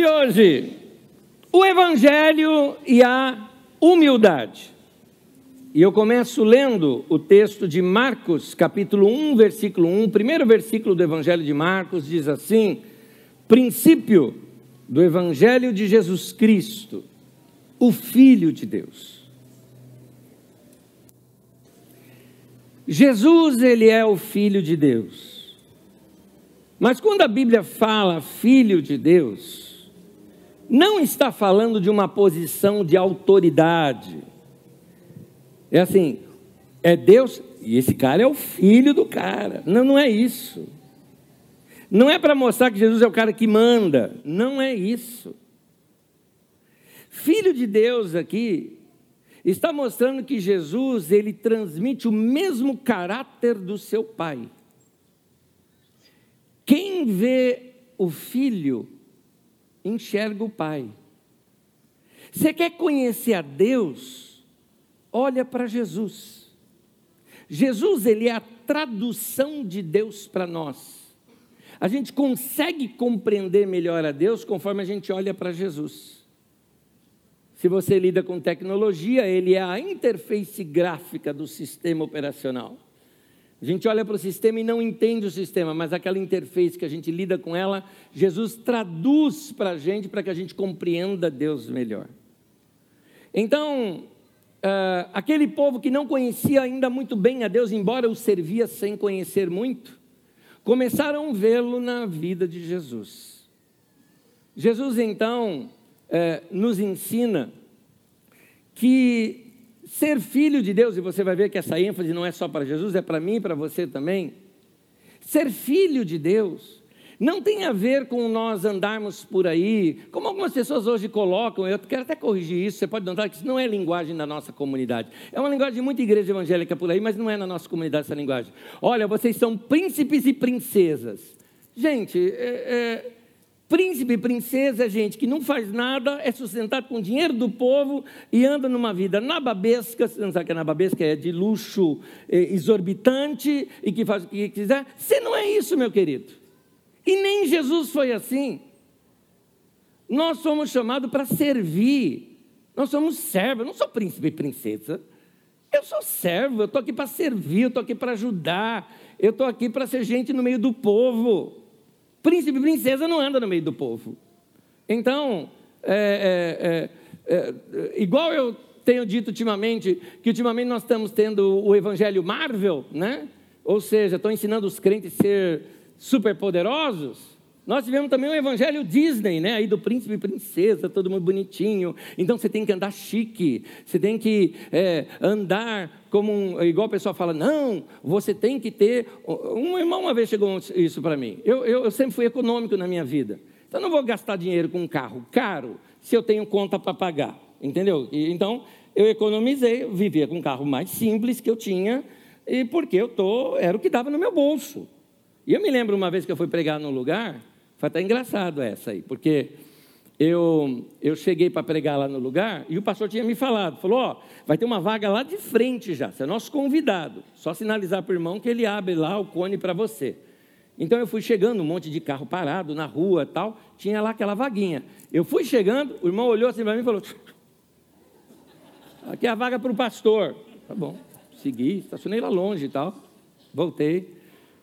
de hoje: o Evangelho e a humildade. E eu começo lendo o texto de Marcos, capítulo 1, versículo 1. O primeiro versículo do Evangelho de Marcos diz assim: princípio do Evangelho de Jesus Cristo, o Filho de Deus. Jesus, ele é o Filho de Deus. Mas quando a Bíblia fala Filho de Deus, não está falando de uma posição de autoridade. É assim, é Deus e esse cara é o filho do cara. Não, não é isso. Não é para mostrar que Jesus é o cara que manda. Não é isso. Filho de Deus aqui está mostrando que Jesus ele transmite o mesmo caráter do seu pai. Quem vê o filho enxerga o pai. Você quer conhecer a Deus? Olha para Jesus. Jesus ele é a tradução de Deus para nós. A gente consegue compreender melhor a Deus conforme a gente olha para Jesus. Se você lida com tecnologia, ele é a interface gráfica do sistema operacional. A gente olha para o sistema e não entende o sistema, mas aquela interface que a gente lida com ela, Jesus traduz para a gente para que a gente compreenda Deus melhor. Então, uh, aquele povo que não conhecia ainda muito bem a Deus, embora o servia sem conhecer muito, começaram a vê-lo na vida de Jesus. Jesus, então, é, nos ensina que ser filho de Deus, e você vai ver que essa ênfase não é só para Jesus, é para mim e para você também. Ser filho de Deus não tem a ver com nós andarmos por aí, como algumas pessoas hoje colocam, eu quero até corrigir isso, você pode notar que isso não é linguagem da nossa comunidade. É uma linguagem de muita igreja evangélica por aí, mas não é na nossa comunidade essa linguagem. Olha, vocês são príncipes e princesas. Gente, é, é Príncipe e princesa, gente, que não faz nada, é sustentado com dinheiro do povo e anda numa vida nababesca, você não sabe que é nababesca, é de luxo é, exorbitante e que faz o que quiser. Você não é isso, meu querido. E nem Jesus foi assim. Nós somos chamados para servir. Nós somos servos. Eu não sou príncipe e princesa. Eu sou servo. Eu estou aqui para servir. Eu estou aqui para ajudar. Eu estou aqui para ser gente no meio do povo. Príncipe e princesa não anda no meio do povo. Então, é, é, é, é, igual eu tenho dito ultimamente, que ultimamente nós estamos tendo o evangelho Marvel, né? Ou seja, estou ensinando os crentes a ser superpoderosos. Nós tivemos também o evangelho Disney, né? Aí do príncipe e princesa, todo mundo bonitinho. Então você tem que andar chique, você tem que é, andar como um, igual o pessoal fala, não, você tem que ter. Um irmão uma vez chegou isso para mim. Eu, eu, eu sempre fui econômico na minha vida. Então eu não vou gastar dinheiro com um carro caro se eu tenho conta para pagar. Entendeu? E, então eu economizei, eu vivia com um carro mais simples que eu tinha, e porque eu tô, era o que dava no meu bolso. E eu me lembro uma vez que eu fui pregar num lugar, foi até engraçado essa aí, porque eu, eu cheguei para pregar lá no lugar e o pastor tinha me falado, falou, ó, vai ter uma vaga lá de frente já, você é nosso convidado, só sinalizar para o irmão que ele abre lá o cone para você. Então eu fui chegando, um monte de carro parado na rua tal, tinha lá aquela vaguinha. Eu fui chegando, o irmão olhou assim para mim e falou, aqui é a vaga para o pastor. Tá bom, segui, estacionei lá longe e tal, voltei.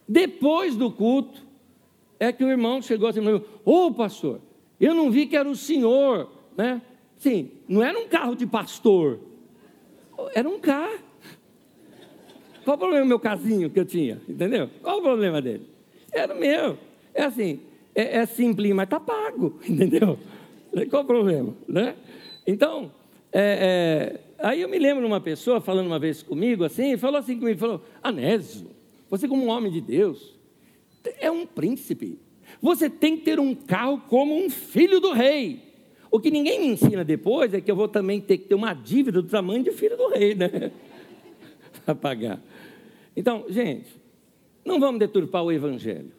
Depois do culto, é que o irmão chegou assim, ô oh, pastor, eu não vi que era o senhor, né? Sim, não era um carro de pastor, era um carro. Qual o problema do meu casinho que eu tinha? Entendeu? Qual o problema dele? Era meu. É assim, é, é simples, mas está pago, entendeu? Qual o problema? Né? Então, é, é, aí eu me lembro de uma pessoa falando uma vez comigo assim, falou assim comigo, falou, Anésio, você como um homem de Deus, é um príncipe. Você tem que ter um carro como um filho do rei. O que ninguém me ensina depois é que eu vou também ter que ter uma dívida do tamanho de filho do rei, né? Para pagar. Então, gente, não vamos deturpar o Evangelho.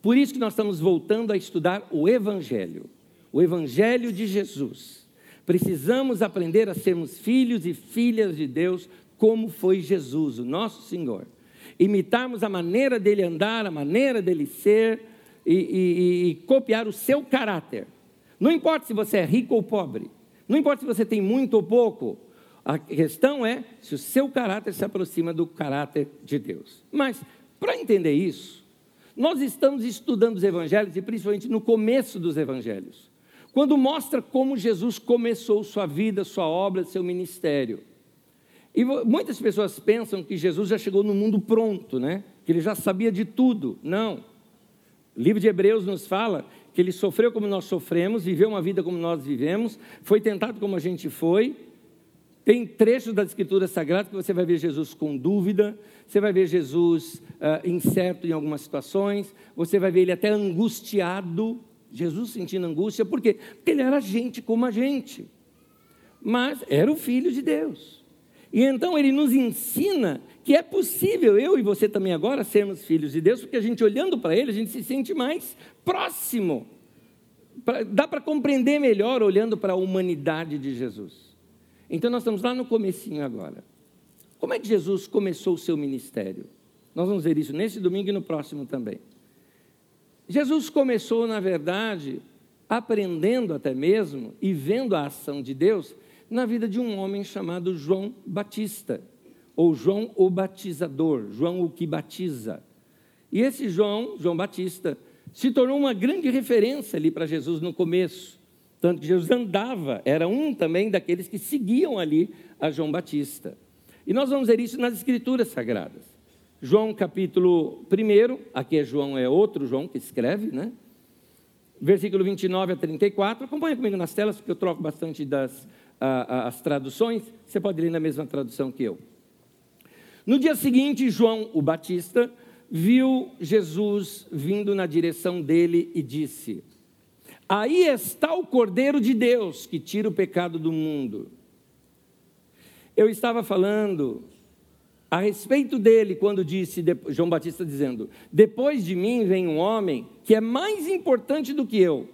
Por isso que nós estamos voltando a estudar o Evangelho, o Evangelho de Jesus. Precisamos aprender a sermos filhos e filhas de Deus, como foi Jesus, o nosso Senhor imitarmos a maneira dele andar, a maneira dele ser e, e, e copiar o seu caráter. Não importa se você é rico ou pobre, não importa se você tem muito ou pouco, a questão é se o seu caráter se aproxima do caráter de Deus. Mas, para entender isso, nós estamos estudando os evangelhos e principalmente no começo dos evangelhos, quando mostra como Jesus começou sua vida, sua obra, seu ministério. E muitas pessoas pensam que Jesus já chegou no mundo pronto, né? Que ele já sabia de tudo. Não. O livro de Hebreus nos fala que ele sofreu como nós sofremos, viveu uma vida como nós vivemos, foi tentado como a gente foi, tem trechos das Escrituras Sagradas que você vai ver Jesus com dúvida, você vai ver Jesus uh, incerto em algumas situações, você vai ver ele até angustiado, Jesus sentindo angústia, por quê? Porque ele era gente como a gente, mas era o Filho de Deus. E então ele nos ensina que é possível eu e você também agora sermos filhos de Deus, porque a gente olhando para ele, a gente se sente mais próximo. Dá para compreender melhor olhando para a humanidade de Jesus. Então nós estamos lá no comecinho agora. Como é que Jesus começou o seu ministério? Nós vamos ver isso nesse domingo e no próximo também. Jesus começou, na verdade, aprendendo até mesmo e vendo a ação de Deus na vida de um homem chamado João Batista, ou João o Batizador, João o que batiza. E esse João, João Batista, se tornou uma grande referência ali para Jesus no começo. Tanto que Jesus andava, era um também daqueles que seguiam ali a João Batista. E nós vamos ver isso nas Escrituras Sagradas. João capítulo 1, aqui é João, é outro João que escreve, né? Versículo 29 a 34. Acompanha comigo nas telas, porque eu troco bastante das a, a, as traduções. Você pode ler na mesma tradução que eu. No dia seguinte, João, o Batista, viu Jesus vindo na direção dele e disse: Aí está o Cordeiro de Deus que tira o pecado do mundo. Eu estava falando a respeito dele quando disse, João Batista dizendo: Depois de mim vem um homem que é mais importante do que eu.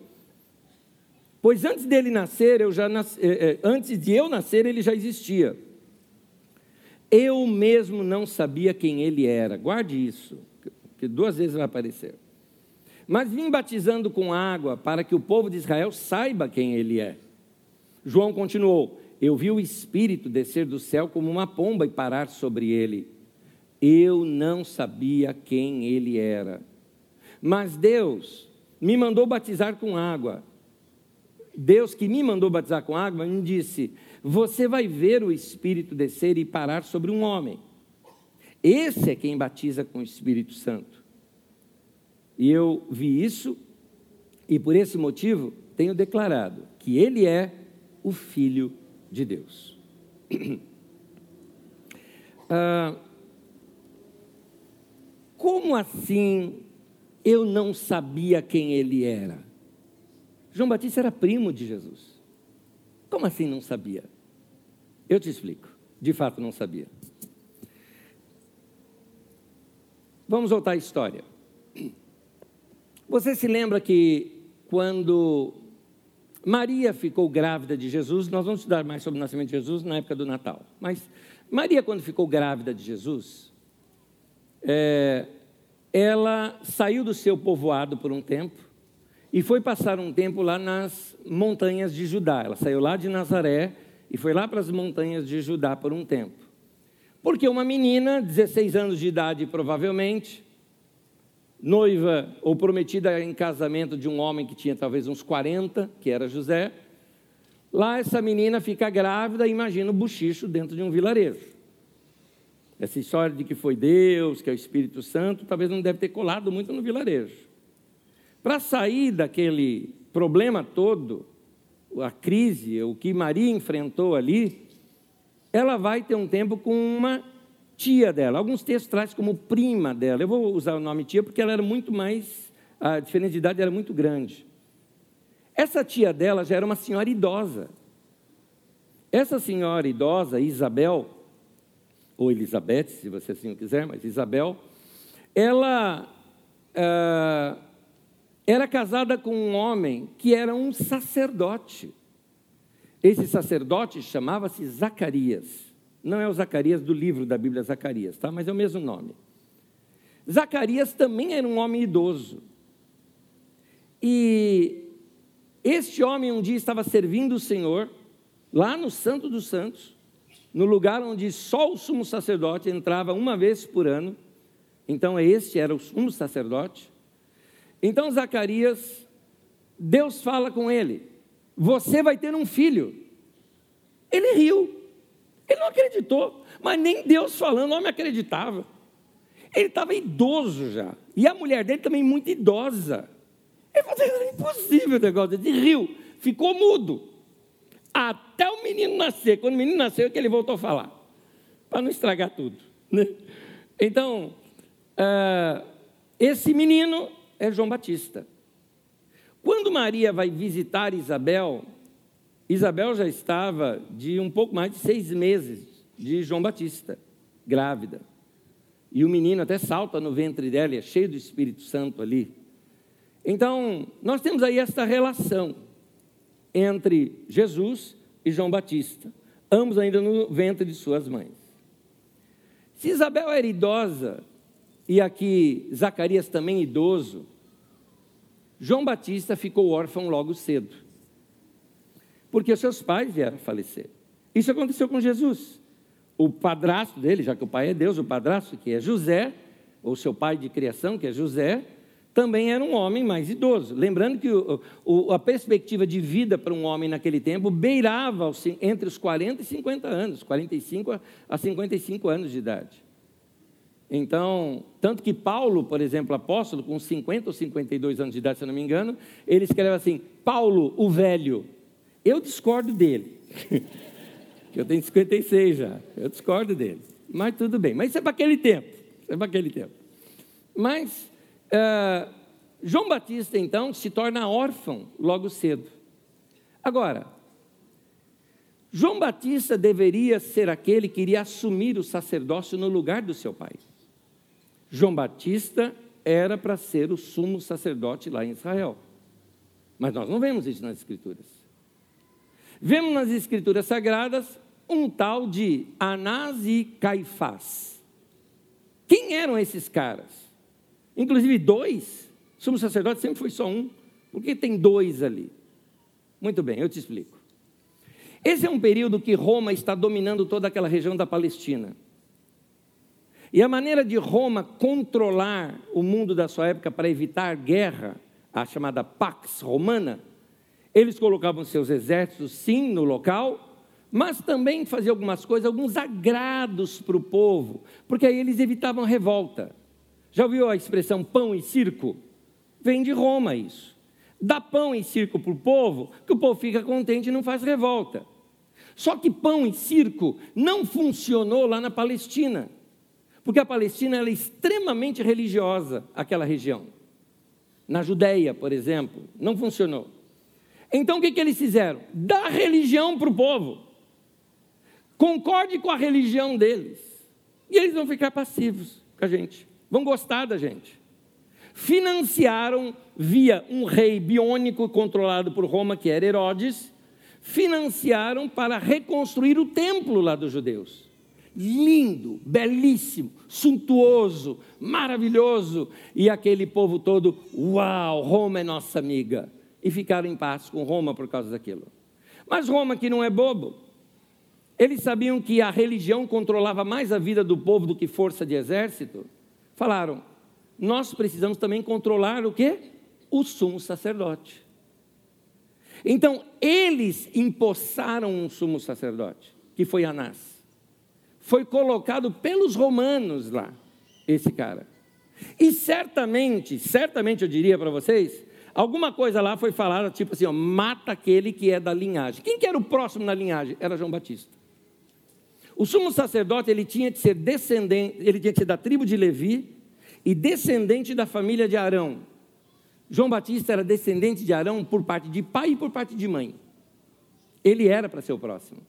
Pois antes dele nascer, eu já nasci, eh, eh, antes de eu nascer, ele já existia. Eu mesmo não sabia quem ele era. Guarde isso, que duas vezes vai aparecer. Mas vim batizando com água para que o povo de Israel saiba quem ele é. João continuou: Eu vi o Espírito descer do céu como uma pomba e parar sobre ele. Eu não sabia quem ele era. Mas Deus me mandou batizar com água. Deus que me mandou batizar com água me disse: Você vai ver o Espírito descer e parar sobre um homem. Esse é quem batiza com o Espírito Santo. E eu vi isso, e por esse motivo tenho declarado que ele é o Filho de Deus. ah, como assim eu não sabia quem ele era? João Batista era primo de Jesus. Como assim não sabia? Eu te explico. De fato, não sabia. Vamos voltar à história. Você se lembra que quando Maria ficou grávida de Jesus, nós vamos estudar mais sobre o nascimento de Jesus na época do Natal, mas Maria, quando ficou grávida de Jesus, é, ela saiu do seu povoado por um tempo e foi passar um tempo lá nas montanhas de Judá. Ela saiu lá de Nazaré e foi lá para as montanhas de Judá por um tempo. Porque uma menina, 16 anos de idade provavelmente, noiva ou prometida em casamento de um homem que tinha talvez uns 40, que era José. Lá essa menina fica grávida e imagina o buchicho dentro de um vilarejo. Essa história de que foi Deus, que é o Espírito Santo, talvez não deve ter colado muito no vilarejo. Para sair daquele problema todo, a crise, o que Maria enfrentou ali, ela vai ter um tempo com uma tia dela. Alguns textos trazem como prima dela. Eu vou usar o nome tia porque ela era muito mais, a diferença de idade era muito grande. Essa tia dela já era uma senhora idosa. Essa senhora idosa, Isabel, ou Elizabeth, se você assim quiser, mas Isabel, ela uh, era casada com um homem que era um sacerdote. Esse sacerdote chamava-se Zacarias. Não é o Zacarias do livro da Bíblia Zacarias, tá? mas é o mesmo nome. Zacarias também era um homem idoso. E Este homem um dia estava servindo o Senhor, lá no Santo dos Santos, no lugar onde só o sumo sacerdote entrava uma vez por ano. Então, este era o sumo sacerdote. Então, Zacarias, Deus fala com ele: Você vai ter um filho. Ele riu, ele não acreditou, mas nem Deus falando, o homem acreditava. Ele estava idoso já, e a mulher dele também muito idosa. Ele falou: É impossível o negócio, ele riu, ficou mudo até o menino nascer. Quando o menino nasceu, é que ele voltou a falar, para não estragar tudo. Né? Então, uh, esse menino é João Batista. Quando Maria vai visitar Isabel, Isabel já estava de um pouco mais de seis meses de João Batista, grávida. E o menino até salta no ventre dela, é cheio do Espírito Santo ali. Então, nós temos aí esta relação entre Jesus e João Batista, ambos ainda no ventre de suas mães. Se Isabel era idosa, e aqui Zacarias também idoso, João Batista ficou órfão logo cedo, porque seus pais vieram falecer. Isso aconteceu com Jesus. O padrasto dele, já que o pai é Deus, o padrasto, que é José, ou seu pai de criação, que é José, também era um homem mais idoso. Lembrando que o, o, a perspectiva de vida para um homem naquele tempo beirava entre os 40 e 50 anos, 45 a 55 anos de idade. Então, tanto que Paulo, por exemplo, apóstolo, com 50 ou 52 anos de idade, se eu não me engano, ele escreve assim: Paulo, o velho. Eu discordo dele, eu tenho 56 já, eu discordo dele. Mas tudo bem, mas isso é para aquele tempo, isso é para aquele tempo. Mas Uh, João Batista, então, se torna órfão logo cedo. Agora, João Batista deveria ser aquele que iria assumir o sacerdócio no lugar do seu pai. João Batista era para ser o sumo sacerdote lá em Israel. Mas nós não vemos isso nas Escrituras. Vemos nas Escrituras Sagradas um tal de Anás e Caifás. Quem eram esses caras? Inclusive dois. Sumo sacerdote sempre foi só um. Por que tem dois ali? Muito bem, eu te explico. Esse é um período que Roma está dominando toda aquela região da Palestina. E a maneira de Roma controlar o mundo da sua época para evitar guerra, a chamada Pax Romana, eles colocavam seus exércitos, sim, no local, mas também faziam algumas coisas, alguns agrados para o povo, porque aí eles evitavam revolta. Já ouviu a expressão pão e circo? Vem de Roma isso. Dá pão e circo para o povo, que o povo fica contente e não faz revolta. Só que pão e circo não funcionou lá na Palestina, porque a Palestina é extremamente religiosa, aquela região. Na Judéia, por exemplo, não funcionou. Então o que, que eles fizeram? Dá religião para o povo. Concorde com a religião deles. E eles vão ficar passivos com a gente vão gostar da gente. Financiaram via um rei biônico controlado por Roma, que era Herodes, financiaram para reconstruir o templo lá dos judeus. Lindo, belíssimo, suntuoso, maravilhoso. E aquele povo todo, uau, Roma é nossa amiga. E ficaram em paz com Roma por causa daquilo. Mas Roma, que não é bobo, eles sabiam que a religião controlava mais a vida do povo do que força de exército falaram: nós precisamos também controlar o que? O sumo sacerdote. Então, eles empossaram um sumo sacerdote, que foi Anás. Foi colocado pelos romanos lá, esse cara. E certamente, certamente eu diria para vocês, alguma coisa lá foi falada, tipo assim, ó, mata aquele que é da linhagem. Quem que era o próximo na linhagem? Era João Batista. O sumo sacerdote ele tinha que ser descendente, ele tinha que ser da tribo de Levi e descendente da família de Arão. João Batista era descendente de Arão por parte de pai e por parte de mãe. Ele era para ser o próximo.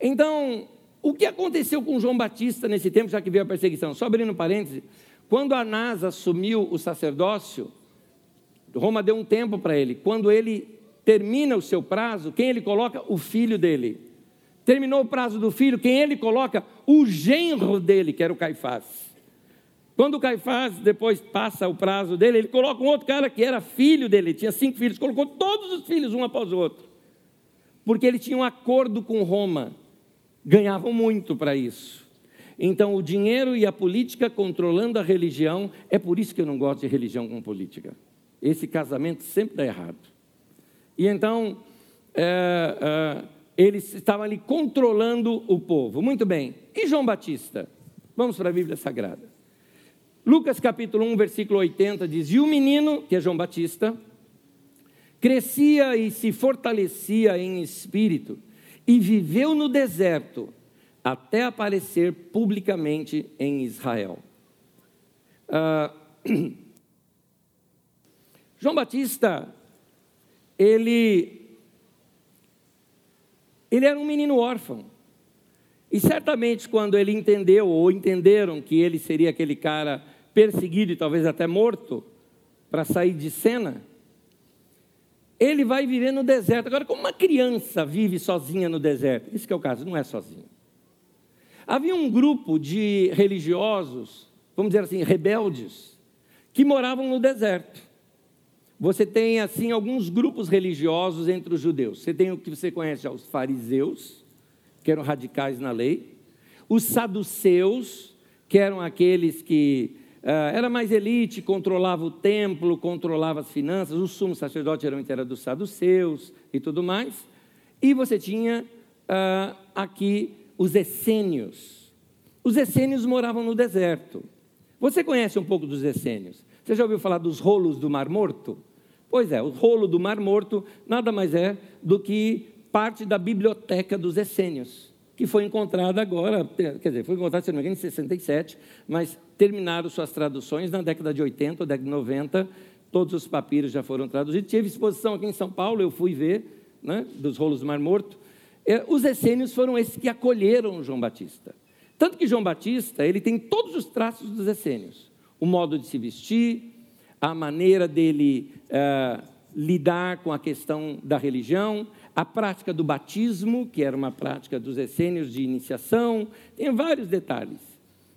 Então, o que aconteceu com João Batista nesse tempo, já que veio a perseguição? Só abrindo um parêntese, quando Anás assumiu o sacerdócio, Roma deu um tempo para ele. Quando ele termina o seu prazo, quem ele coloca? O filho dele. Terminou o prazo do filho, quem ele coloca? O genro dele, que era o Caifás. Quando o Caifás depois passa o prazo dele, ele coloca um outro cara que era filho dele, tinha cinco filhos, colocou todos os filhos um após o outro. Porque ele tinha um acordo com Roma. Ganhavam muito para isso. Então, o dinheiro e a política controlando a religião, é por isso que eu não gosto de religião com política. Esse casamento sempre dá errado. E então, é, é, eles estavam ali controlando o povo. Muito bem. E João Batista? Vamos para a Bíblia Sagrada. Lucas capítulo 1, versículo 80 diz: E o menino, que é João Batista, crescia e se fortalecia em espírito, e viveu no deserto, até aparecer publicamente em Israel. Ah, João Batista, ele, ele era um menino órfão. E certamente, quando ele entendeu, ou entenderam que ele seria aquele cara perseguido e talvez até morto, para sair de cena, ele vai viver no deserto. Agora, como uma criança vive sozinha no deserto? Isso que é o caso, não é sozinho. Havia um grupo de religiosos, vamos dizer assim, rebeldes, que moravam no deserto. Você tem, assim, alguns grupos religiosos entre os judeus. Você tem o que você conhece, os fariseus, que eram radicais na lei, os saduceus, que eram aqueles que era mais elite, controlava o templo, controlava as finanças, o sumo sacerdote geralmente era dos saduceus e tudo mais, e você tinha uh, aqui os essênios. Os essênios moravam no deserto. Você conhece um pouco dos essênios? Você já ouviu falar dos rolos do Mar Morto? Pois é, o rolo do Mar Morto nada mais é do que parte da biblioteca dos essênios, que foi encontrada agora, quer dizer, foi encontrada, se não me engano, em 67, mas terminaram suas traduções na década de 80, década de 90, todos os papiros já foram traduzidos. Tive exposição aqui em São Paulo, eu fui ver, né, dos rolos do Mar Morto. É, os essênios foram esses que acolheram João Batista. Tanto que João Batista, ele tem todos os traços dos essênios. O modo de se vestir, a maneira dele é, lidar com a questão da religião, a prática do batismo, que era uma prática dos essênios de iniciação, tem vários detalhes.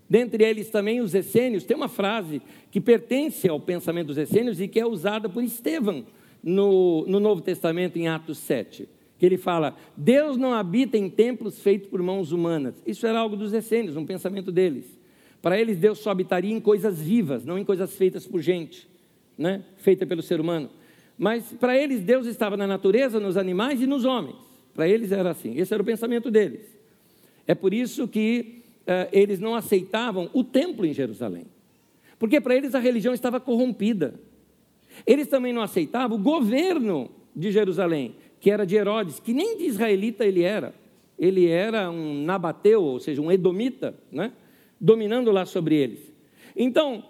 Dentre eles também os essênios, tem uma frase que pertence ao pensamento dos essênios e que é usada por Estevão no, no Novo Testamento, em Atos 7 que ele fala: Deus não habita em templos feitos por mãos humanas. Isso era algo dos essênios, um pensamento deles. Para eles, Deus só habitaria em coisas vivas, não em coisas feitas por gente, né? feita pelo ser humano. Mas para eles, Deus estava na natureza, nos animais e nos homens. Para eles era assim, esse era o pensamento deles. É por isso que uh, eles não aceitavam o templo em Jerusalém, porque para eles a religião estava corrompida. Eles também não aceitavam o governo de Jerusalém, que era de Herodes, que nem de israelita ele era. Ele era um nabateu, ou seja, um edomita, né? dominando lá sobre eles. Então,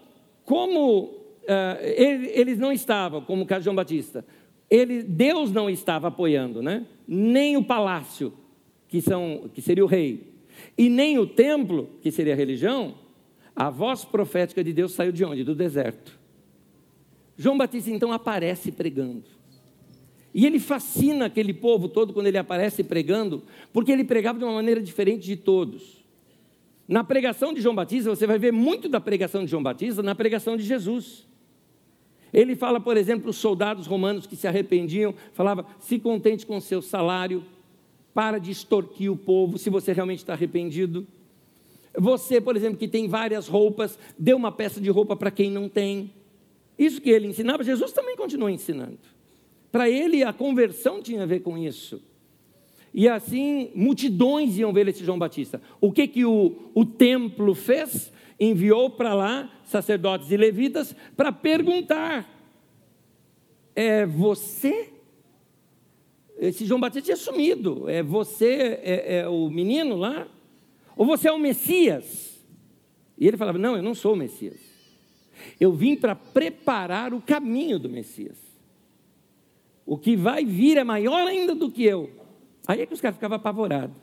como uh, ele, eles não estavam, como o caso de João Batista, ele, Deus não estava apoiando, né? nem o palácio, que, são, que seria o rei, e nem o templo, que seria a religião, a voz profética de Deus saiu de onde? Do deserto. João Batista então aparece pregando. E ele fascina aquele povo todo quando ele aparece pregando, porque ele pregava de uma maneira diferente de todos. Na pregação de João Batista, você vai ver muito da pregação de João Batista na pregação de Jesus. Ele fala, por exemplo, os soldados romanos que se arrependiam, falava: se contente com o seu salário, para de extorquir o povo, se você realmente está arrependido. Você, por exemplo, que tem várias roupas, dê uma peça de roupa para quem não tem. Isso que ele ensinava, Jesus também continua ensinando. Para ele, a conversão tinha a ver com isso. E assim, multidões iam ver esse João Batista. O que, que o, o templo fez? Enviou para lá sacerdotes e levitas para perguntar: é você? Esse João Batista tinha sumido. É você, é, é o menino lá? Ou você é o Messias? E ele falava: Não, eu não sou o Messias. Eu vim para preparar o caminho do Messias. O que vai vir é maior ainda do que eu. Aí é que os caras ficavam apavorados.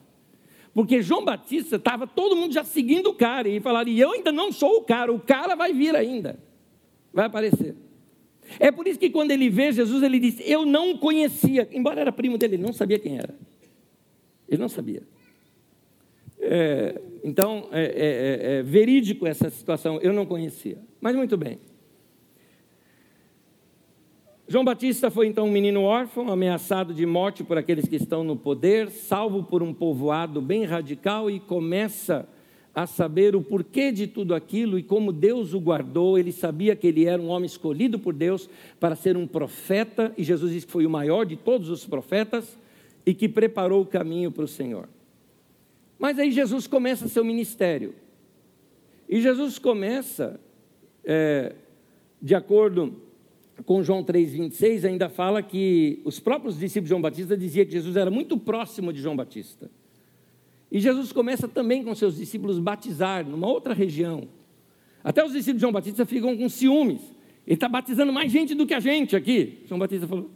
Porque João Batista estava todo mundo já seguindo o cara e falaram: e eu ainda não sou o cara, o cara vai vir ainda. Vai aparecer. É por isso que quando ele vê Jesus, ele diz: Eu não conhecia, embora era primo dele, ele não sabia quem era. Ele não sabia. É, então, é, é, é, é verídico essa situação, eu não conhecia. Mas muito bem. João Batista foi então um menino órfão, ameaçado de morte por aqueles que estão no poder, salvo por um povoado bem radical e começa a saber o porquê de tudo aquilo e como Deus o guardou. Ele sabia que ele era um homem escolhido por Deus para ser um profeta, e Jesus disse que foi o maior de todos os profetas e que preparou o caminho para o Senhor. Mas aí Jesus começa seu ministério. E Jesus começa, é, de acordo com João 3,26, ainda fala que os próprios discípulos de João Batista diziam que Jesus era muito próximo de João Batista. E Jesus começa também com seus discípulos batizar numa outra região. Até os discípulos de João Batista ficam com ciúmes. Ele está batizando mais gente do que a gente aqui. João Batista falou: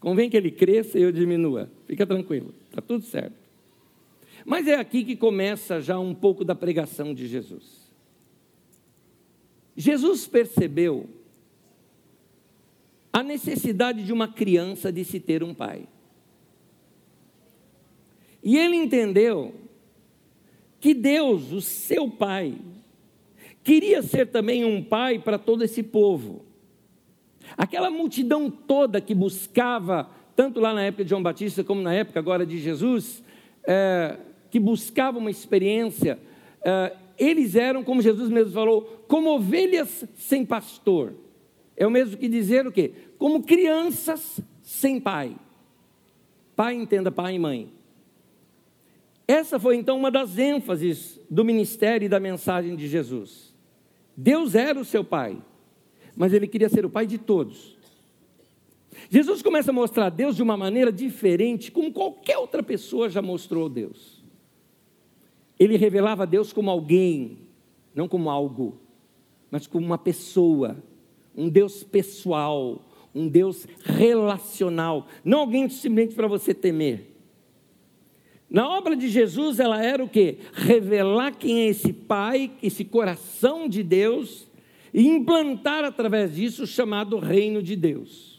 convém que ele cresça e eu diminua. Fica tranquilo, está tudo certo. Mas é aqui que começa já um pouco da pregação de Jesus. Jesus percebeu a necessidade de uma criança de se ter um pai. E ele entendeu que Deus, o seu pai, queria ser também um pai para todo esse povo. Aquela multidão toda que buscava, tanto lá na época de João Batista como na época agora de Jesus, é, que buscava uma experiência, é, eles eram, como Jesus mesmo falou, como ovelhas sem pastor. É o mesmo que dizer o quê? Como crianças sem pai. Pai entenda pai e mãe. Essa foi então uma das ênfases do ministério e da mensagem de Jesus. Deus era o seu pai, mas ele queria ser o pai de todos. Jesus começa a mostrar Deus de uma maneira diferente, como qualquer outra pessoa já mostrou Deus. Ele revelava Deus como alguém, não como algo, mas como uma pessoa, um Deus pessoal, um Deus relacional, não alguém simplesmente para você temer. Na obra de Jesus, ela era o que? Revelar quem é esse Pai, esse coração de Deus, e implantar através disso o chamado reino de Deus.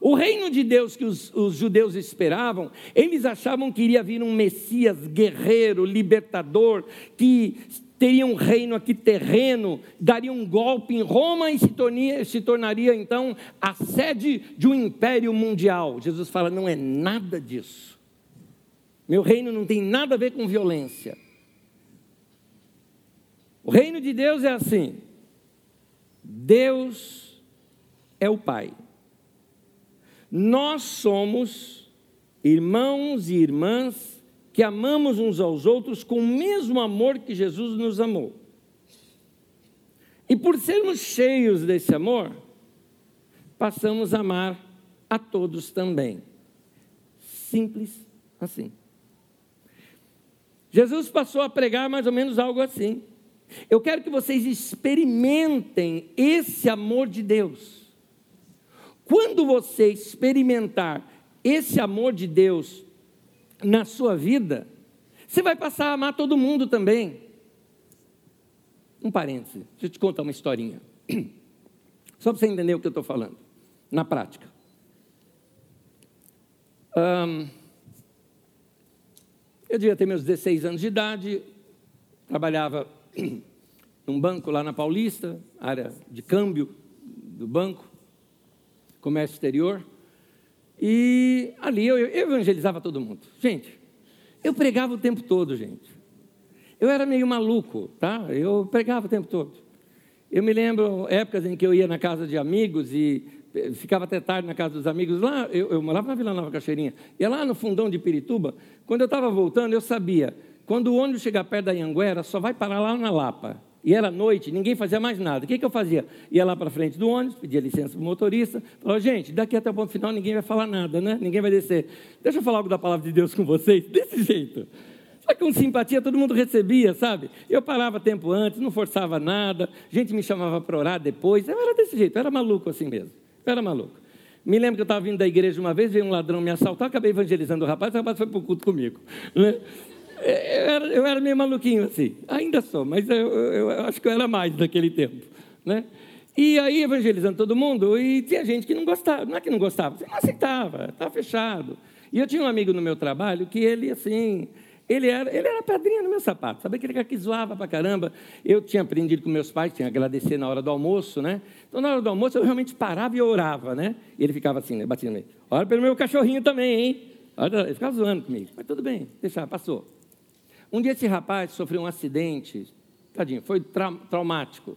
O reino de Deus que os, os, judeus esperavam, eles achavam que iria vir um Messias guerreiro, libertador, que teria um reino aqui terreno, daria um golpe em Roma e se, tornia, se tornaria então a sede de um império mundial. Jesus fala: não é nada disso. Meu reino não tem nada a ver com violência. O reino de Deus é assim: Deus é o Pai. Nós somos irmãos e irmãs que amamos uns aos outros com o mesmo amor que Jesus nos amou. E por sermos cheios desse amor, passamos a amar a todos também. Simples assim. Jesus passou a pregar mais ou menos algo assim. Eu quero que vocês experimentem esse amor de Deus. Quando você experimentar esse amor de Deus na sua vida, você vai passar a amar todo mundo também. Um parêntese, deixa eu te contar uma historinha. Só para você entender o que eu estou falando, na prática. Eu devia ter meus 16 anos de idade, trabalhava num banco lá na Paulista, área de câmbio do banco, comércio exterior, e ali eu evangelizava todo mundo. Gente, eu pregava o tempo todo, gente. Eu era meio maluco, tá? Eu pregava o tempo todo. Eu me lembro épocas em que eu ia na casa de amigos e ficava até tarde na casa dos amigos. Lá, eu, eu morava na Vila Nova Cachoeirinha. E lá no fundão de Pirituba, quando eu estava voltando, eu sabia, quando o ônibus chegar perto da Anhanguera, só vai parar lá na Lapa. E era noite, ninguém fazia mais nada. O que, que eu fazia? Ia lá para frente do ônibus, pedia licença para o motorista, falava, gente, daqui até o ponto final ninguém vai falar nada, né? Ninguém vai descer. Deixa eu falar algo da palavra de Deus com vocês, desse jeito. Só que com simpatia todo mundo recebia, sabe? Eu parava tempo antes, não forçava nada, gente me chamava para orar depois. Eu era desse jeito, eu era maluco assim mesmo. Eu era maluco. Me lembro que eu estava vindo da igreja uma vez, veio um ladrão me assaltar, acabei evangelizando o rapaz, o rapaz foi para o culto comigo. Né? Eu, era, eu era meio maluquinho assim, ainda sou, mas eu, eu, eu, acho que eu era mais naquele tempo. Né? E aí, evangelizando todo mundo, e tinha gente que não gostava, não é que não gostava, não aceitava, estava fechado. E eu tinha um amigo no meu trabalho que ele, assim, Ele era, ele era pedrinha no meu sapato, sabe aquele cara que zoava pra caramba. Eu tinha aprendido com meus pais, tinha que agradecer na hora do almoço, né? Então, na hora do almoço, eu realmente parava e orava, né? E ele ficava assim, né? Batendo meio. Ora pelo meu cachorrinho também, hein? Ele ficava zoando comigo. Mas tudo bem, deixa, passou. Um dia esse rapaz sofreu um acidente, tadinho, foi tra traumático.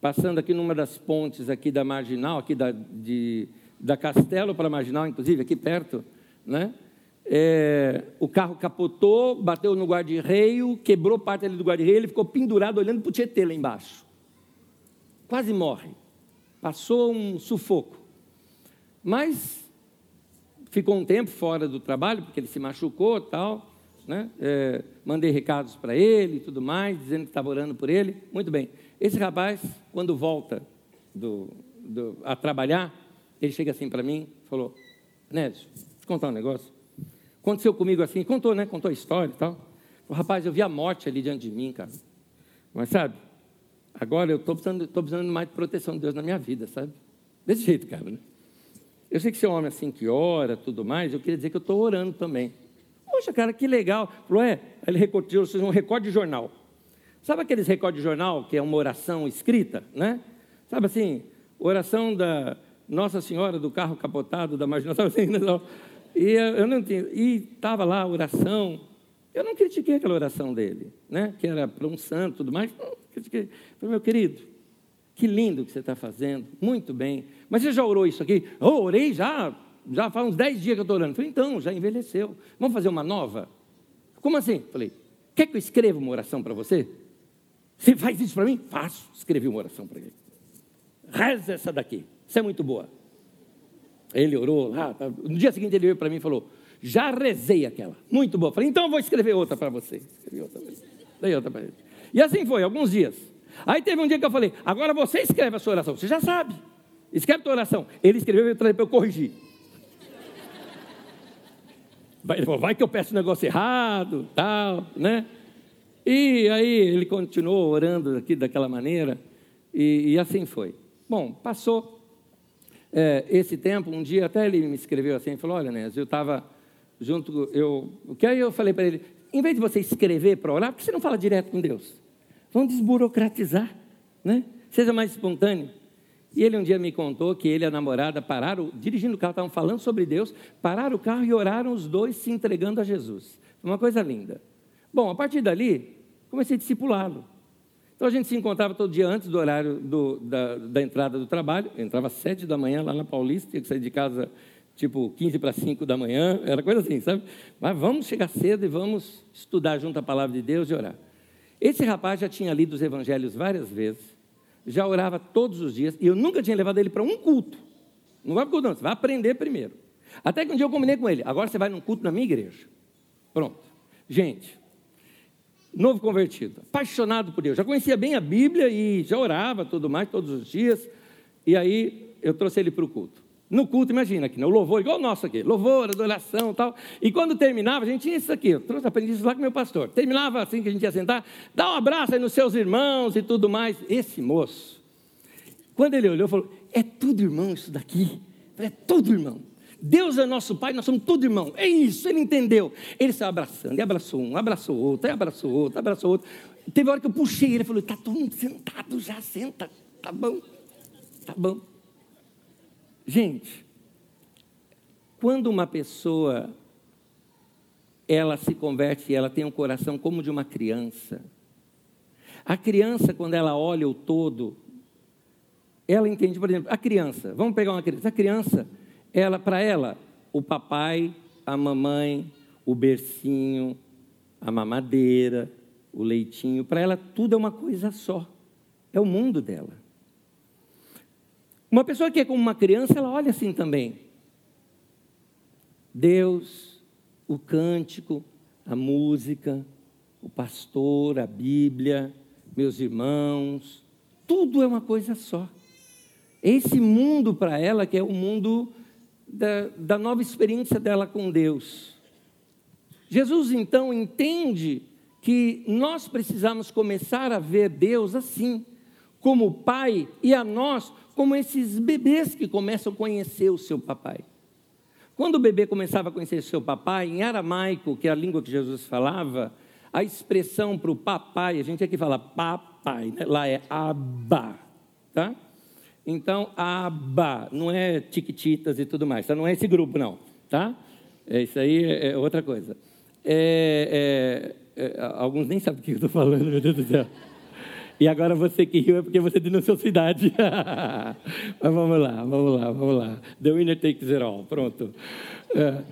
Passando aqui numa das pontes aqui da Marginal, aqui da, de, da Castelo para a Marginal, inclusive, aqui perto, né? É, o carro capotou, bateu no guarda-reio, quebrou parte ali do guarda-reio, ele ficou pendurado olhando para o Tietê lá embaixo. Quase morre. Passou um sufoco. Mas ficou um tempo fora do trabalho, porque ele se machucou tal. Né? É, mandei recados para ele e tudo mais, dizendo que estava orando por ele. Muito bem. Esse rapaz, quando volta do, do, a trabalhar, ele chega assim para mim, falou, deixa eu contar um negócio. Aconteceu comigo assim, contou, né? Contou a história e tal. Falou, rapaz, eu vi a morte ali diante de mim, cara. Mas sabe, agora eu estou precisando, precisando mais de proteção de Deus na minha vida, sabe? Desse jeito, cara, né? Eu sei que você é um homem assim que ora, tudo mais, eu queria dizer que eu estou orando também. Poxa, cara, que legal. Falou, é, ele recortou um recorde de jornal. Sabe aqueles recordes de jornal, que é uma oração escrita, né? Sabe assim, oração da Nossa Senhora do carro capotado, da sabe assim, não. E eu não tinha, e estava lá a oração. Eu não critiquei aquela oração dele, né? Que era para um santo, tudo mais. Não critiquei. Falei, meu querido, que lindo que você está fazendo, muito bem. Mas você já orou isso aqui? Oh, orei já, já faz uns 10 dias que eu estou orando. Falei, então, já envelheceu. Vamos fazer uma nova? Como assim? Falei, quer que eu escreva uma oração para você? Você faz isso para mim? Faço. Escrevi uma oração para ele. Reza essa daqui. Isso é muito boa. Ele orou lá. Tá. No dia seguinte ele veio para mim e falou: Já rezei aquela. Muito boa. Falei: Então vou escrever outra para você. Escrevi outra para ele. Dei outra para ele. E assim foi, alguns dias. Aí teve um dia que eu falei: Agora você escreve a sua oração. Você já sabe. Escreve a sua oração. Ele escreveu e eu para eu corrigir. Vai, vai que eu peço um negócio errado, tal, né? E aí ele continuou orando aqui daquela maneira, e, e assim foi. Bom, passou é, esse tempo, um dia até ele me escreveu assim, falou, olha, Nes, eu estava junto, eu, que aí eu falei para ele, em vez de você escrever para orar, por que você não fala direto com Deus? Vamos desburocratizar, né? Seja mais espontâneo. E ele um dia me contou que ele e a namorada pararam, dirigindo o carro, estavam falando sobre Deus, pararam o carro e oraram os dois se entregando a Jesus. Uma coisa linda. Bom, a partir dali, comecei a discipulá-lo. Então a gente se encontrava todo dia antes do horário do, da, da, entrada do trabalho. Eu entrava às sete da manhã lá na Paulista, tinha que sair de casa tipo 15 para 5 da manhã, era coisa assim, sabe? Mas vamos chegar cedo e vamos estudar junto a palavra de Deus e orar. Esse rapaz já tinha lido os evangelhos várias vezes, já orava todos os dias, e eu nunca tinha levado ele para um culto. Não vai para culto, não, você vai aprender primeiro. Até que um dia eu combinei com ele, agora você vai num culto na minha igreja. Pronto. Gente, novo convertido, apaixonado por Deus. Já conhecia bem a Bíblia e já orava tudo mais todos os dias. E aí eu trouxe ele para o culto. No culto, imagina aqui, né? o louvor, igual o nosso aqui, louvor, adoração e tal. E quando terminava, a gente tinha isso aqui, eu trouxe, aprendi isso lá com meu pastor. Terminava assim que a gente ia sentar, dá um abraço aí nos seus irmãos e tudo mais. Esse moço, quando ele olhou, falou: É tudo irmão isso daqui. é tudo irmão. Deus é nosso Pai, nós somos tudo irmão. É isso, ele entendeu. Ele saiu abraçando, e abraçou um, abraçou outro, e abraçou outro, abraçou outro. Teve hora que eu puxei ele, falou: está todo mundo sentado já, senta, tá bom, tá bom. Gente, quando uma pessoa ela se converte e ela tem um coração como de uma criança, a criança, quando ela olha o todo, ela entende, por exemplo, a criança, vamos pegar uma criança, a criança ela para ela, o papai, a mamãe, o bercinho, a mamadeira, o leitinho, para ela tudo é uma coisa só. É o mundo dela. Uma pessoa que é como uma criança, ela olha assim também. Deus, o cântico, a música, o pastor, a Bíblia, meus irmãos, tudo é uma coisa só. Esse mundo para ela que é o mundo da, da nova experiência dela com Deus. Jesus então entende que nós precisamos começar a ver Deus assim, como Pai, e a nós como esses bebês que começam a conhecer o seu papai. Quando o bebê começava a conhecer seu papai, em aramaico, que é a língua que Jesus falava, a expressão para o papai, a gente aqui fala papai, né? lá é aba, tá? Então, aba, não é tiquititas e tudo mais, tá? não é esse grupo, não, tá? É, isso aí é, é outra coisa. É, é, é, alguns nem sabem o que eu estou falando, meu Deus do céu. E agora você que riu é porque você denunciou sua idade. Mas vamos lá, vamos lá, vamos lá. The winner takes it all. Pronto. É,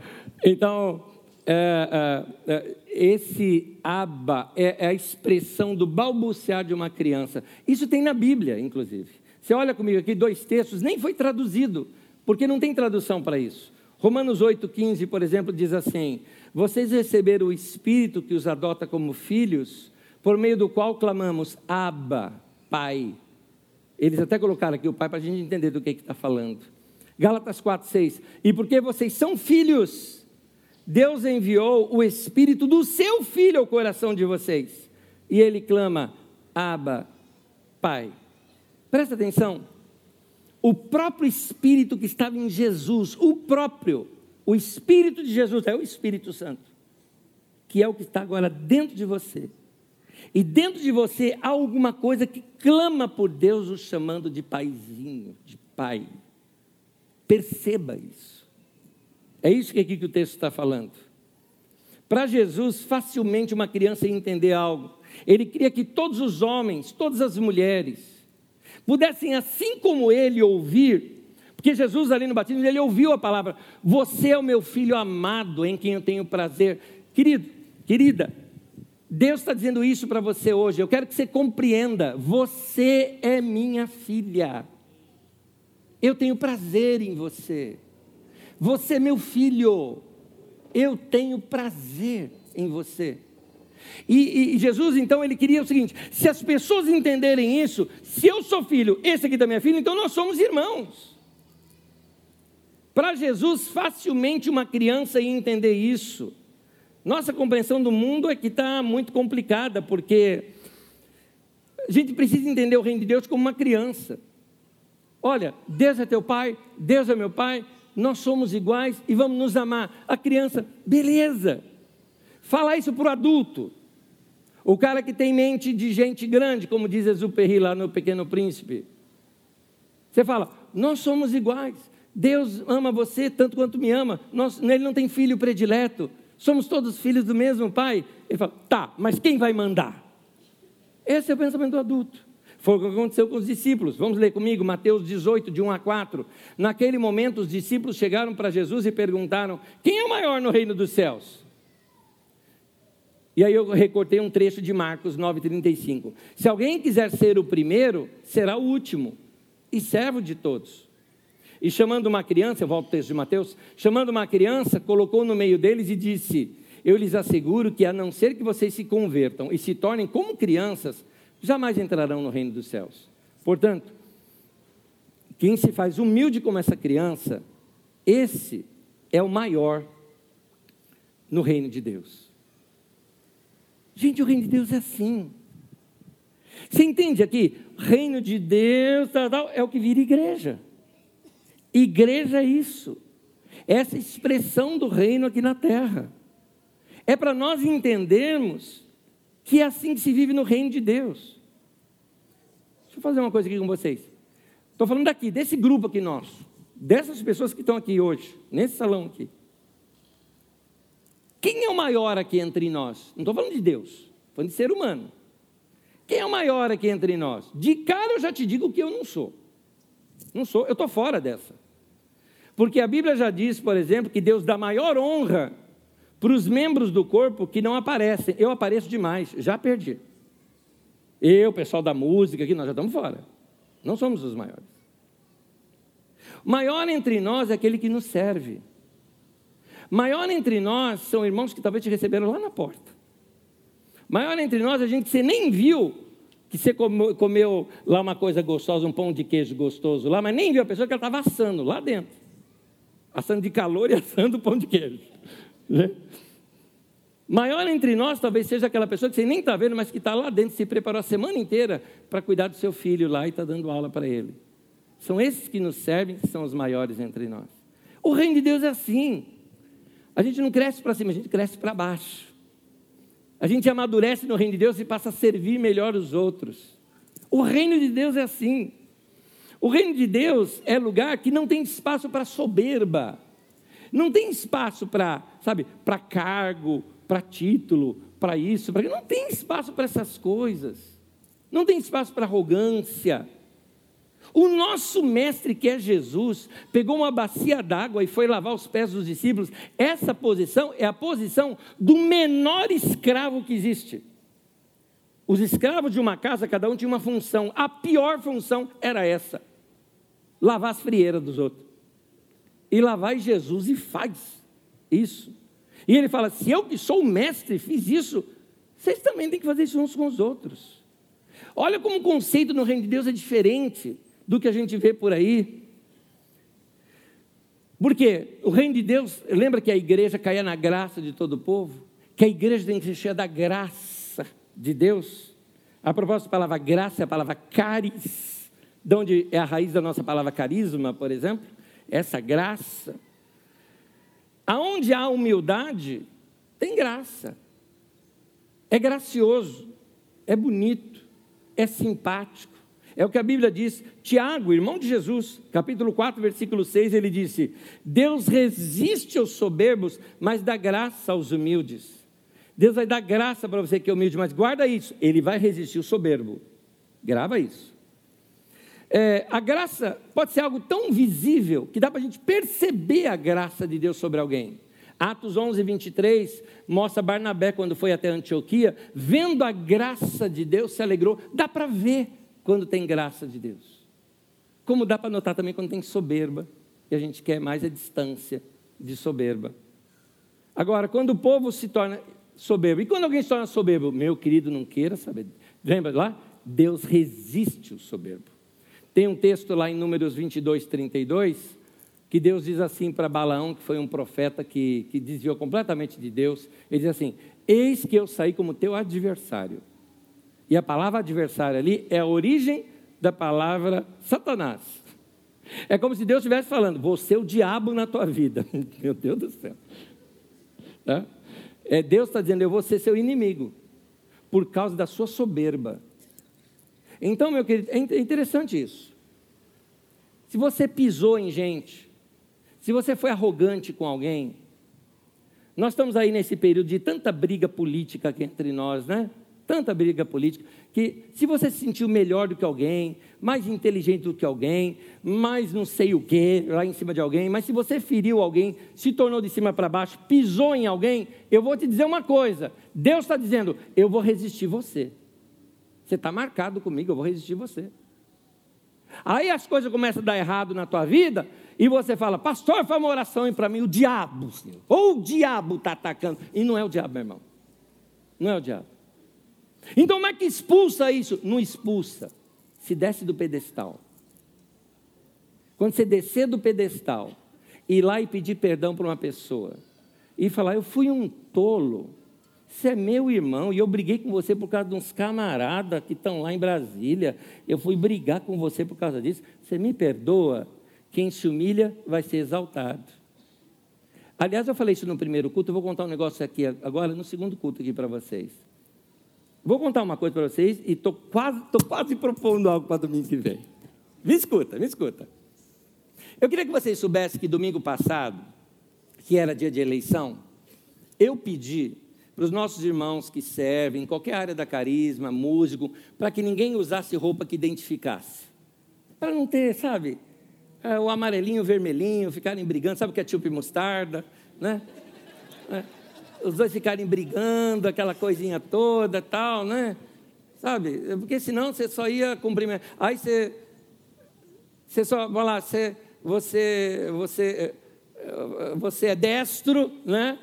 então, é, é, é esse aba é, é a expressão do balbuciar de uma criança. Isso tem na Bíblia, inclusive. Você olha comigo aqui, dois textos, nem foi traduzido, porque não tem tradução para isso. Romanos 8,15, por exemplo, diz assim: Vocês receberam o Espírito que os adota como filhos, por meio do qual clamamos, Abba, Pai. Eles até colocaram aqui o Pai para a gente entender do que está falando. Gálatas 4,6: E porque vocês são filhos, Deus enviou o Espírito do seu Filho ao coração de vocês. E ele clama, Abba, Pai. Presta atenção. O próprio Espírito que estava em Jesus, o próprio, o Espírito de Jesus é o Espírito Santo, que é o que está agora dentro de você. E dentro de você há alguma coisa que clama por Deus, o chamando de paizinho, de pai. Perceba isso. É isso que aqui que o texto está falando. Para Jesus, facilmente uma criança ia entender algo. Ele queria que todos os homens, todas as mulheres, pudessem, assim como ele, ouvir, porque Jesus ali no batismo, ele ouviu a palavra: Você é o meu filho amado, em quem eu tenho prazer. Querido, querida, Deus está dizendo isso para você hoje. Eu quero que você compreenda: Você é minha filha. Eu tenho prazer em você. Você é meu filho. Eu tenho prazer em você. E, e, Jesus, então, ele queria o seguinte: se as pessoas entenderem isso, se eu sou filho, esse aqui também é filho, então nós somos irmãos. Para Jesus, facilmente uma criança ia entender isso. Nossa compreensão do mundo é que está muito complicada, porque a gente precisa entender o reino de Deus como uma criança. Olha, Deus é teu pai, Deus é meu pai, nós somos iguais e vamos nos amar. A criança, beleza. Fala isso para o adulto. O cara que tem mente de gente grande, como diz Exupéry lá no Pequeno Príncipe. Você fala, nós somos iguais. Deus ama você tanto quanto me ama. Nós, ele não tem filho predileto. Somos todos filhos do mesmo pai. Ele fala, tá, mas quem vai mandar? Esse é o pensamento do adulto. Foi o que aconteceu com os discípulos. Vamos ler comigo, Mateus 18, de 1 a 4. Naquele momento, os discípulos chegaram para Jesus e perguntaram: Quem é o maior no reino dos céus? E aí eu recortei um trecho de Marcos 9,35. Se alguém quiser ser o primeiro, será o último e servo de todos. E chamando uma criança, eu volto ao texto de Mateus, chamando uma criança, colocou no meio deles e disse: Eu lhes asseguro que, a não ser que vocês se convertam e se tornem como crianças, jamais entrarão no reino dos céus. Portanto, quem se faz humilde como essa criança, esse é o maior no reino de Deus. Gente, o reino de Deus é assim. Você entende aqui? Reino de Deus tal, tal, é o que vira igreja. Igreja é isso. Essa expressão do reino aqui na terra. É para nós entendermos que é assim que se vive no reino de Deus. Deixa eu fazer uma coisa aqui com vocês. Estou falando daqui, desse grupo aqui nosso, dessas pessoas que estão aqui hoje, nesse salão aqui. Quem é o maior aqui entre nós? Não estou falando de Deus, estou falando de ser humano. Quem é o maior aqui entre nós? De cara eu já te digo que eu não sou. Não sou, eu estou fora dessa. Porque a Bíblia já diz, por exemplo, que Deus dá maior honra para os membros do corpo que não aparecem. Eu apareço demais, já perdi. Eu, pessoal da música aqui, nós já estamos fora. Não somos os maiores. Maior entre nós é aquele que nos serve. Maior entre nós são irmãos que talvez te receberam lá na porta. Maior entre nós é gente que você nem viu que você comeu lá uma coisa gostosa, um pão de queijo gostoso lá, mas nem viu a pessoa que ela estava assando lá dentro. Assando de calor e assando pão de queijo. Né? Maior entre nós talvez seja aquela pessoa que você nem está vendo, mas que está lá dentro, se preparou a semana inteira para cuidar do seu filho lá e está dando aula para ele. São esses que nos servem, que são os maiores entre nós. O reino de Deus é assim. A gente não cresce para cima, a gente cresce para baixo. A gente amadurece no reino de Deus e passa a servir melhor os outros. O reino de Deus é assim. O reino de Deus é lugar que não tem espaço para soberba. Não tem espaço para, sabe, para cargo, para título, para isso, para não tem espaço para essas coisas. Não tem espaço para arrogância. O nosso mestre, que é Jesus, pegou uma bacia d'água e foi lavar os pés dos discípulos. Essa posição é a posição do menor escravo que existe. Os escravos de uma casa, cada um tinha uma função. A pior função era essa: lavar as frieiras dos outros. E lá vai Jesus e faz isso. E ele fala: se eu que sou o mestre fiz isso, vocês também têm que fazer isso uns com os outros. Olha como o conceito no reino de Deus é diferente do que a gente vê por aí. Porque o reino de Deus, lembra que a igreja caía na graça de todo o povo? Que a igreja tem que ser cheia da graça de Deus. A propósito da palavra graça, é a palavra caris, de onde é a raiz da nossa palavra carisma, por exemplo, essa graça. Aonde há humildade, tem graça. É gracioso, é bonito, é simpático. É o que a Bíblia diz. Tiago, irmão de Jesus, capítulo 4, versículo 6, ele disse: Deus resiste aos soberbos, mas dá graça aos humildes. Deus vai dar graça para você que é humilde, mas guarda isso, ele vai resistir o soberbo. Grava isso. É, a graça pode ser algo tão visível que dá para a gente perceber a graça de Deus sobre alguém. Atos 11, 23 mostra Barnabé quando foi até Antioquia, vendo a graça de Deus, se alegrou. Dá para ver quando tem graça de Deus. Como dá para notar também quando tem soberba, e a gente quer mais a distância de soberba. Agora, quando o povo se torna soberbo, e quando alguém se torna soberbo, meu querido, não queira saber. Lembra lá? Deus resiste o soberbo. Tem um texto lá em Números 22, 32, que Deus diz assim para Balaão, que foi um profeta que, que desviou completamente de Deus. Ele diz assim: Eis que eu saí como teu adversário. E a palavra adversário ali é a origem da palavra Satanás. É como se Deus estivesse falando: Você é o diabo na tua vida. Meu Deus do céu. Tá? É, Deus está dizendo: Eu vou ser seu inimigo, por causa da sua soberba. Então, meu querido, é, é interessante isso. Se você pisou em gente, se você foi arrogante com alguém, nós estamos aí nesse período de tanta briga política aqui entre nós, né? Tanta briga política, que se você se sentiu melhor do que alguém, mais inteligente do que alguém, mais não sei o que, lá em cima de alguém, mas se você feriu alguém, se tornou de cima para baixo, pisou em alguém, eu vou te dizer uma coisa: Deus está dizendo, eu vou resistir você. Você está marcado comigo, eu vou resistir você. Aí as coisas começam a dar errado na tua vida, e você fala, pastor, faz uma oração para mim, o diabo, Senhor. ou o diabo está atacando. E não é o diabo, meu irmão. Não é o diabo. Então, como é que expulsa isso? Não expulsa. Se desce do pedestal. Quando você descer do pedestal, ir lá e pedir perdão para uma pessoa, e falar, eu fui um tolo, você é meu irmão e eu briguei com você por causa de uns camaradas que estão lá em Brasília. Eu fui brigar com você por causa disso. Você me perdoa? Quem se humilha vai ser exaltado. Aliás, eu falei isso no primeiro culto, eu vou contar um negócio aqui agora, no segundo culto aqui para vocês. Vou contar uma coisa para vocês e estou quase, tô quase propondo algo para domingo que vem. Me escuta, me escuta. Eu queria que vocês soubessem que domingo passado, que era dia de eleição, eu pedi para os nossos irmãos que servem em qualquer área da carisma, músico, para que ninguém usasse roupa que identificasse. Para não ter, sabe, é, o amarelinho, o vermelhinho, ficarem brigando, sabe o que é tipo mostarda, né? É, os dois ficarem brigando, aquela coisinha toda, tal, né? Sabe? Porque senão você só ia cumprimentar. Aí você, você só, vamos lá, você, você, você, é, você é destro, né?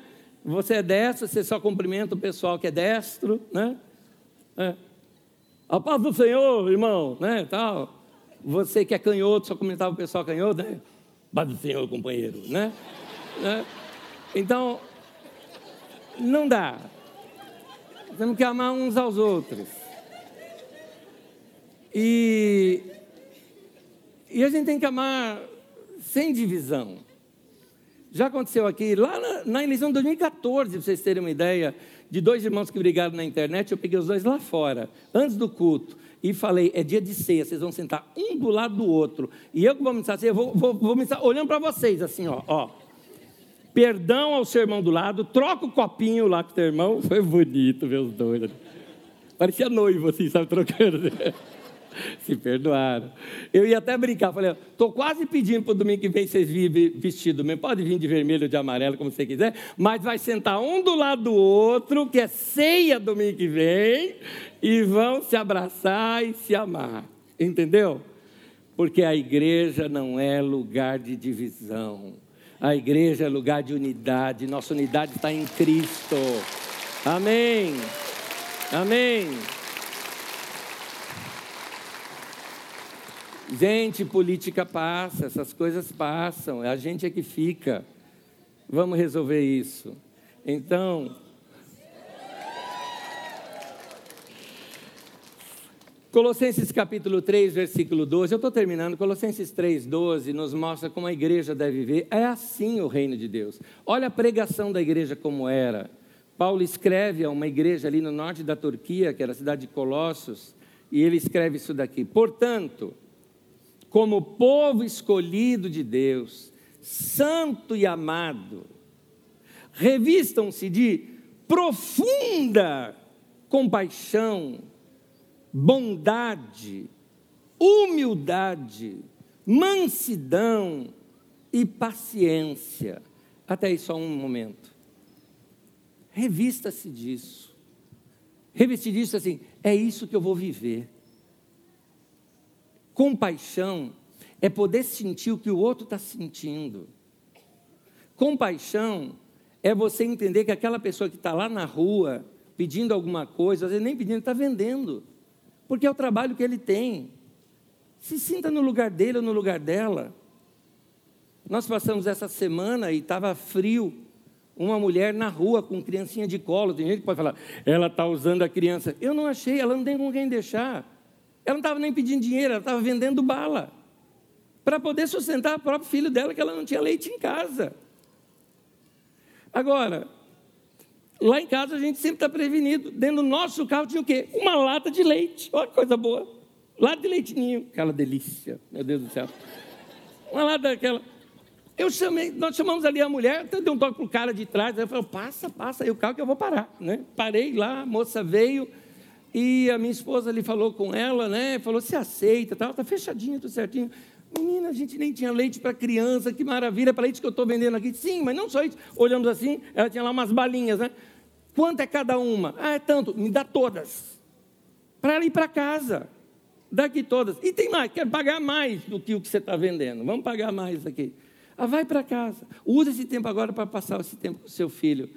Você é destro, você só cumprimenta o pessoal que é destro, né? É. A paz do Senhor, irmão, né? Tal. Você que é canhoto, só cumprimentava o pessoal canhoto, né? Paz do Senhor, companheiro, né? né? Então, não dá. Temos que amar uns aos outros. E, e a gente tem que amar sem divisão. Já aconteceu aqui, lá na, na eleição de 2014, para vocês terem uma ideia, de dois irmãos que brigaram na internet, eu peguei os dois lá fora, antes do culto, e falei: é dia de ceia, vocês vão sentar um do lado do outro. E eu que vou ministrar ceia, vou, vou, vou ministrar, olhando para vocês, assim, ó, ó. Perdão ao seu irmão do lado, troca o copinho lá com o teu irmão. Foi bonito os dois. Parecia noivo, assim, sabe, trocando. Se perdoaram. Eu ia até brincar, falei, estou quase pedindo para o domingo que vem vocês virem vestido mesmo. Pode vir de vermelho ou de amarelo, como você quiser, mas vai sentar um do lado do outro, que é ceia domingo que vem, e vão se abraçar e se amar. Entendeu? Porque a igreja não é lugar de divisão. A igreja é lugar de unidade. Nossa unidade está em Cristo. Amém. Amém. Gente, política passa, essas coisas passam, a gente é que fica. Vamos resolver isso. Então, Colossenses capítulo 3, versículo 12, eu estou terminando. Colossenses 3, 12 nos mostra como a igreja deve viver. É assim o reino de Deus. Olha a pregação da igreja como era. Paulo escreve a uma igreja ali no norte da Turquia, que era a cidade de Colossos, e ele escreve isso daqui. Portanto, como povo escolhido de Deus, santo e amado, revistam-se de profunda compaixão, bondade, humildade, mansidão e paciência. Até aí só um momento. Revista-se disso. Revista disso assim, é isso que eu vou viver. Compaixão é poder sentir o que o outro está sentindo. Compaixão é você entender que aquela pessoa que está lá na rua pedindo alguma coisa, às vezes nem pedindo, está vendendo, porque é o trabalho que ele tem. Se sinta no lugar dele ou no lugar dela. Nós passamos essa semana e estava frio. Uma mulher na rua com criancinha de colo. Tem gente que pode falar, ela está usando a criança. Eu não achei, ela não tem com quem deixar. Ela não estava nem pedindo dinheiro, ela estava vendendo bala. Para poder sustentar o próprio filho dela, que ela não tinha leite em casa. Agora, lá em casa a gente sempre está prevenido. Dentro do nosso carro tinha o quê? Uma lata de leite. Olha que coisa boa. Lata de leitinho. Aquela delícia, meu Deus do céu. Uma lata daquela. Eu chamei, nós chamamos ali a mulher, até deu um toque para o cara de trás, ela falou, passa, passa aí o carro que eu vou parar. Né? Parei lá, a moça veio, e a minha esposa ali falou com ela, né? Falou, se aceita, tal, tá fechadinho, tudo certinho. Menina, a gente nem tinha leite para criança, que maravilha, para leite que eu estou vendendo aqui. Sim, mas não só isso. Olhamos assim, ela tinha lá umas balinhas, né? Quanto é cada uma? Ah, é tanto, me dá todas. Para ela ir para casa. Daqui todas. E tem mais, quero pagar mais do que o que você está vendendo. Vamos pagar mais aqui. Ah, vai para casa. Usa esse tempo agora para passar esse tempo com o seu filho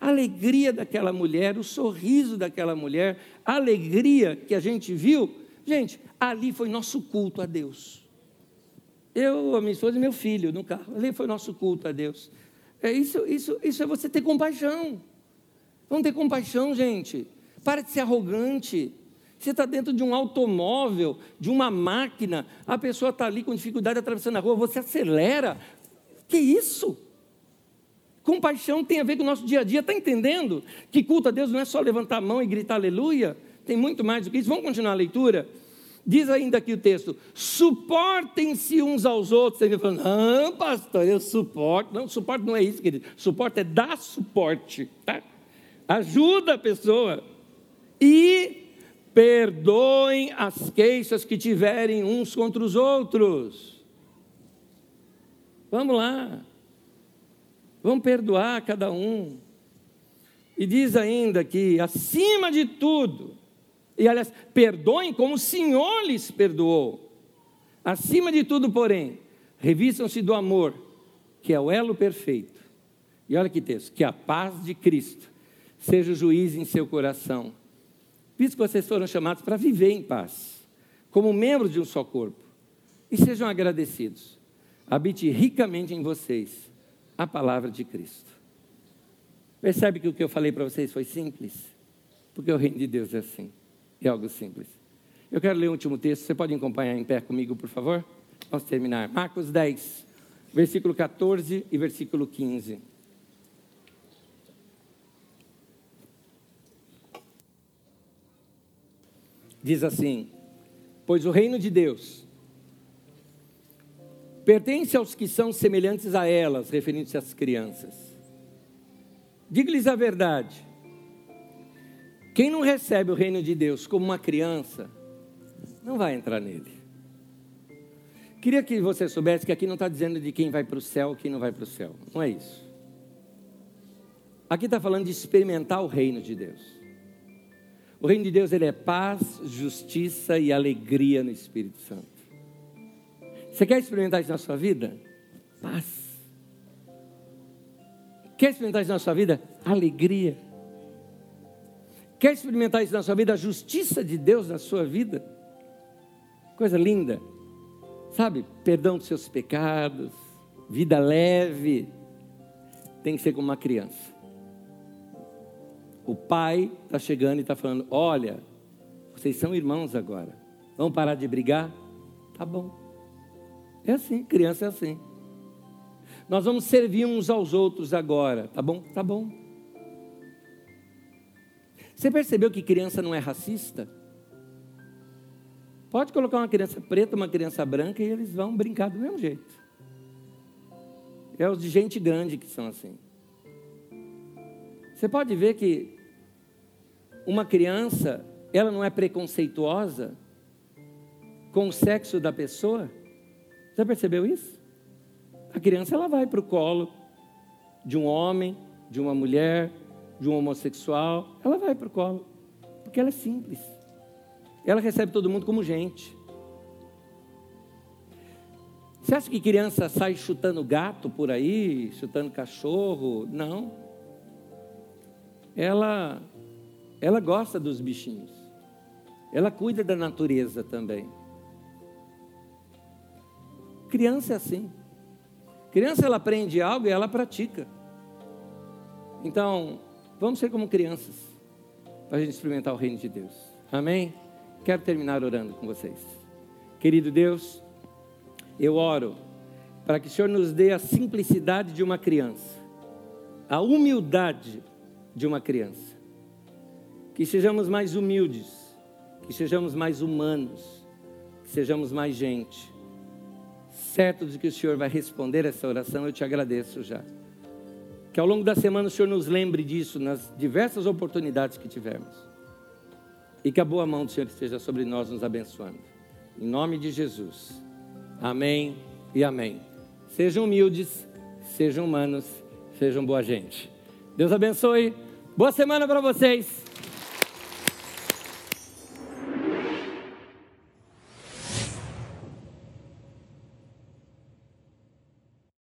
a alegria daquela mulher, o sorriso daquela mulher, a alegria que a gente viu, gente, ali foi nosso culto a Deus. Eu, a minha esposa e meu filho no carro, ali foi nosso culto a Deus. É isso, isso, isso é você ter compaixão. Vamos ter compaixão, gente. Para de ser arrogante. Você está dentro de um automóvel, de uma máquina, a pessoa está ali com dificuldade atravessando a rua, você acelera. Que isso? Compaixão tem a ver com o nosso dia a dia, está entendendo? Que culto a Deus não é só levantar a mão e gritar aleluia, tem muito mais do que isso. Vamos continuar a leitura? Diz ainda aqui o texto: suportem-se uns aos outros. Você fala, não, pastor, eu suporto. Não, suporte não é isso, querido. Suporte é dar suporte, tá? Ajuda a pessoa. E perdoem as queixas que tiverem uns contra os outros. Vamos lá. Vamos perdoar cada um. E diz ainda que, acima de tudo, e aliás, perdoem como o Senhor lhes perdoou. Acima de tudo, porém, revistam-se do amor, que é o elo perfeito. E olha que texto: que a paz de Cristo seja o juiz em seu coração. Visto que vocês foram chamados para viver em paz, como membros de um só corpo, e sejam agradecidos. Habite ricamente em vocês a palavra de Cristo. Percebe que o que eu falei para vocês foi simples? Porque o reino de Deus é assim, é algo simples. Eu quero ler o último texto, você pode acompanhar em pé comigo, por favor? Vamos terminar. Marcos 10, versículo 14 e versículo 15. Diz assim: Pois o reino de Deus pertence aos que são semelhantes a elas, referindo-se às crianças. Diga-lhes a verdade. Quem não recebe o reino de Deus como uma criança, não vai entrar nele. Queria que você soubesse que aqui não está dizendo de quem vai para o céu, quem não vai para o céu. Não é isso. Aqui está falando de experimentar o reino de Deus. O reino de Deus ele é paz, justiça e alegria no Espírito Santo. Você quer experimentar isso na sua vida? Paz. Quer experimentar isso na sua vida? Alegria. Quer experimentar isso na sua vida? A justiça de Deus na sua vida? Coisa linda. Sabe? Perdão dos seus pecados, vida leve. Tem que ser como uma criança. O pai está chegando e está falando: Olha, vocês são irmãos agora. Vamos parar de brigar? Tá bom. É assim, criança é assim. Nós vamos servir uns aos outros agora, tá bom? Tá bom. Você percebeu que criança não é racista? Pode colocar uma criança preta, uma criança branca e eles vão brincar do mesmo jeito. É os de gente grande que são assim. Você pode ver que uma criança, ela não é preconceituosa com o sexo da pessoa. Você percebeu isso? A criança ela vai para o colo de um homem, de uma mulher, de um homossexual, ela vai para o colo, porque ela é simples. Ela recebe todo mundo como gente. Você acha que criança sai chutando gato por aí, chutando cachorro? Não. Ela ela gosta dos bichinhos. Ela cuida da natureza também. Criança é assim. Criança ela aprende algo e ela pratica. Então, vamos ser como crianças para a gente experimentar o reino de Deus. Amém? Quero terminar orando com vocês. Querido Deus, eu oro para que o Senhor nos dê a simplicidade de uma criança, a humildade de uma criança. Que sejamos mais humildes, que sejamos mais humanos, que sejamos mais gente. Certo de que o Senhor vai responder essa oração, eu te agradeço já. Que ao longo da semana o Senhor nos lembre disso nas diversas oportunidades que tivermos e que a boa mão do Senhor esteja sobre nós, nos abençoando. Em nome de Jesus. Amém e amém. Sejam humildes, sejam humanos, sejam boa gente. Deus abençoe. Boa semana para vocês.